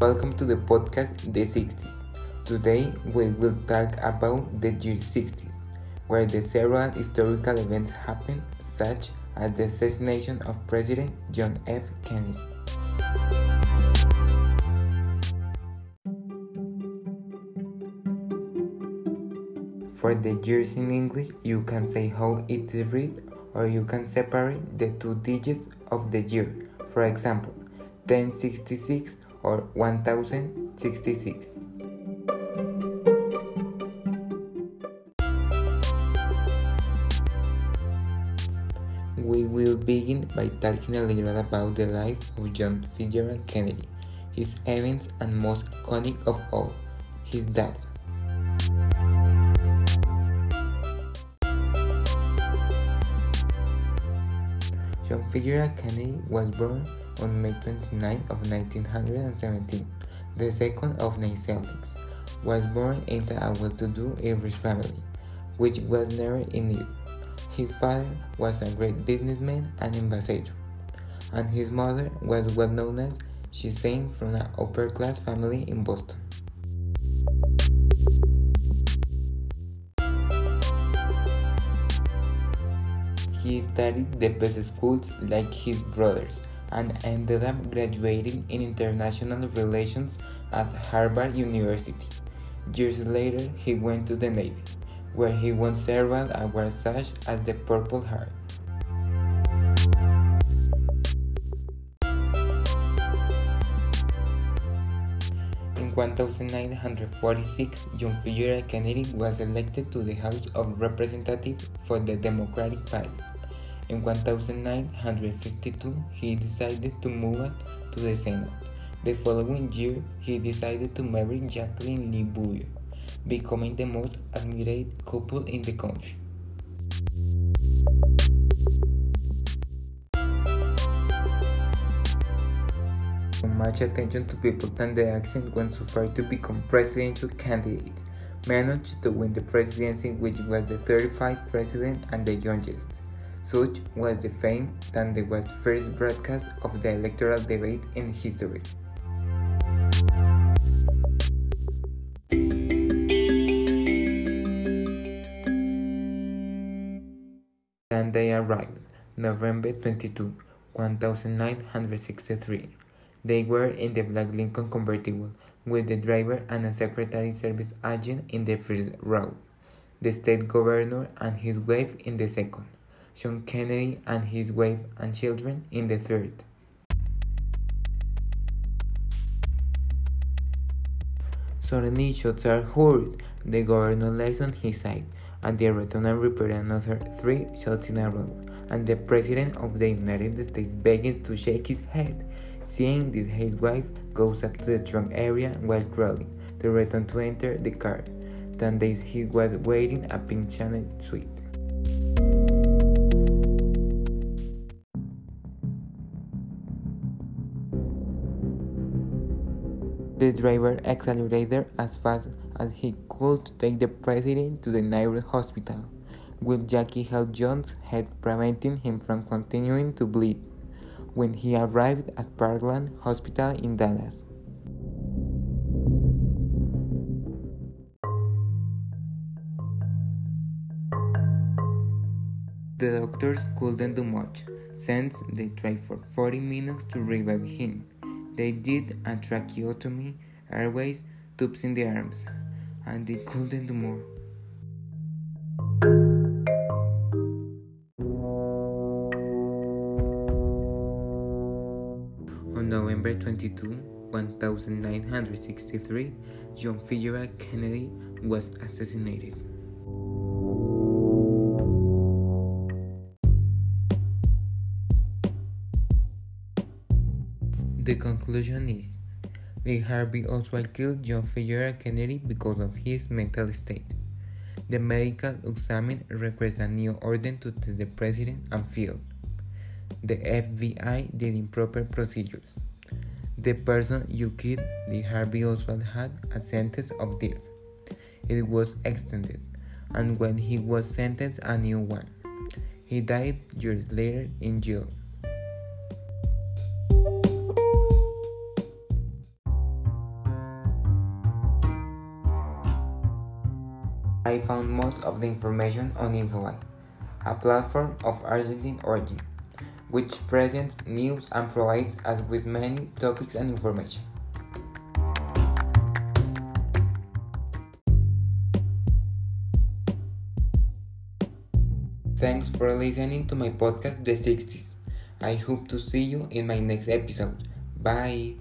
Welcome to the podcast The 60s. Today we will talk about the year 60s, where the several historical events happened, such as the assassination of President John F. Kennedy. For the years in English, you can say how it is read or you can separate the two digits of the year. For example, 1066 or 1066. We will begin by talking a little about the life of John Fitzgerald Kennedy, his events and most iconic of all, his death. John Fitzgerald Kennedy was born on May 29 of 1917, the second of nine siblings. Was born into a well-to-do Irish family, which was never in need. His father was a great businessman and ambassador, and his mother was well known as she came from an upper-class family in Boston. He studied the best schools like his brothers and ended up graduating in international relations at Harvard University. Years later, he went to the Navy, where he won several awards such as the Purple Heart. In 1946, John Fitzgerald Kennedy was elected to the House of Representatives for the Democratic Party. In 1952, he decided to move to the Senate. The following year, he decided to marry Jacqueline Lee Bouvier, becoming the most admired couple in the country. Much attention to people than the accent went so far to become presidential candidate, managed to win the presidency which was the 35th president and the youngest. Such was the fame that the was first broadcast of the electoral debate in history. And they arrived, November 22, 1963. They were in the black Lincoln convertible, with the driver and a Secretary Service agent in the first row, the state governor and his wife in the second. John Kennedy and his wife and children in the third. Suddenly shots are heard. The governor lies on his side, and the lieutenant repeated another three shots in a row, and the president of the United States began to shake his head. Seeing this, his wife goes up to the trunk area while crawling to return to enter the car. Then he was waiting a pink Chanel suite. The driver accelerated as fast as he could to take the president to the nearest hospital, with Jackie held John's head preventing him from continuing to bleed when he arrived at Parkland Hospital in Dallas. The doctors couldn't do much, since they tried for 40 minutes to revive him. They did a tracheotomy, airways, tubes in the arms, and they couldn't do more. On November 22, 1963, John Fitzgerald Kennedy was assassinated. The conclusion is Lee Harvey Oswald killed John Fitzgerald Kennedy because of his mental state. The medical examiner requested a new order to test the president and failed. The FBI did improper procedures. The person you killed, Lee Harvey Oswald, had a sentence of death. It was extended, and when he was sentenced, a new one. He died years later in jail. I found most of the information on Infobae, a platform of Argentine origin, which presents news and provides us with many topics and information. Thanks for listening to my podcast, The 60s. I hope to see you in my next episode. Bye.